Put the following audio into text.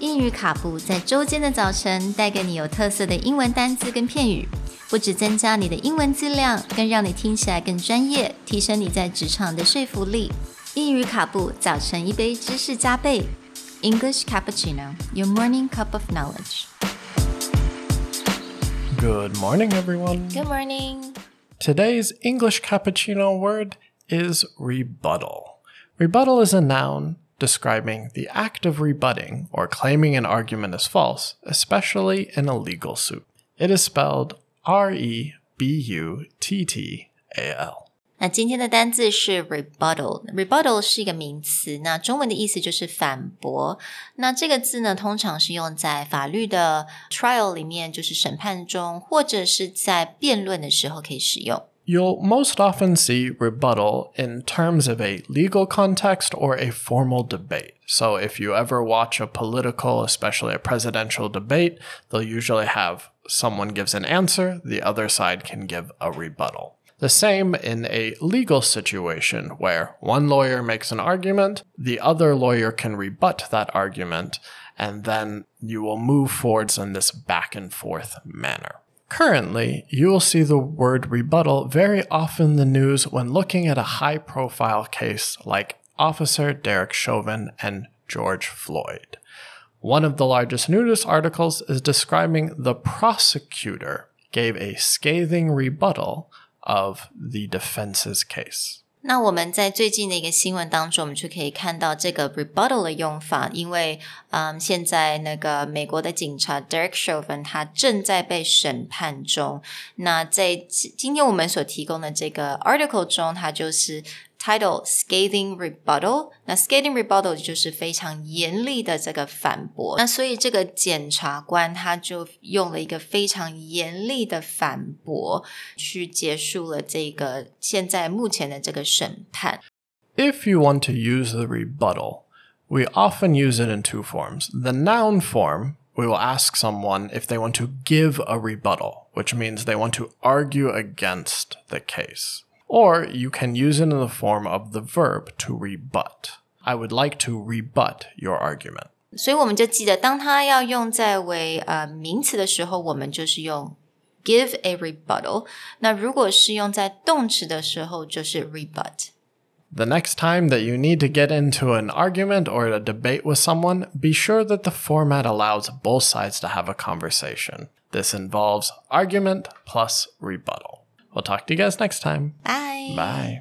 英语卡布在周间的早晨带给你有特色的英文单词跟片语，不只增加你的英文质量，更让你听起来更专业，提升你在职场的说服力。英语卡布早晨一杯知识加倍，English cappuccino, your morning cup of knowledge. Good morning, everyone. Good morning. Today's English cappuccino word is rebuttal. Rebuttal is a noun describing the act of rebutting or claiming an argument is false, especially in a legal suit. It is spelled R E B U T T A L. 那今天的单字是 rebuttal。rebuttal 是一个名词，那中文的意思就是反驳。那这个字呢，通常是用在法律的 trial 里面，就是审判中，或者是在辩论的时候可以使用。 You'll most often see rebuttal in terms of a legal context or a formal debate. So, if you ever watch a political, especially a presidential debate, they'll usually have someone gives an answer, the other side can give a rebuttal. The same in a legal situation where one lawyer makes an argument, the other lawyer can rebut that argument, and then you will move forwards in this back and forth manner. Currently, you will see the word rebuttal very often in the news when looking at a high profile case like Officer Derek Chauvin and George Floyd. One of the largest news articles is describing the prosecutor gave a scathing rebuttal of the defense's case. 那我们在最近的一个新闻当中，我们就可以看到这个 rebuttal 的用法，因为嗯，现在那个美国的警察 Derek Chauvin 他正在被审判中。那在今天我们所提供的这个 article 中，它就是 title scathing rebuttal。那 scathing rebuttal 就是非常严厉的这个反驳。那所以这个检察官他就用了一个非常严厉的反驳，去结束了这个现在目前的这个审判。If you want to use the rebuttal, we often use it in two forms. The noun form, we will ask someone if they want to give a rebuttal, which means they want to argue against the case. Or you can use it in the form of the verb to rebut. I would like to rebut your argument. 所以我们就记得，当它要用在为呃名词的时候，我们就是用 give a rebuttal。那如果是用在动词的时候，就是 rebut。 The next time that you need to get into an argument or a debate with someone, be sure that the format allows both sides to have a conversation. This involves argument plus rebuttal. We'll talk to you guys next time. Bye. Bye.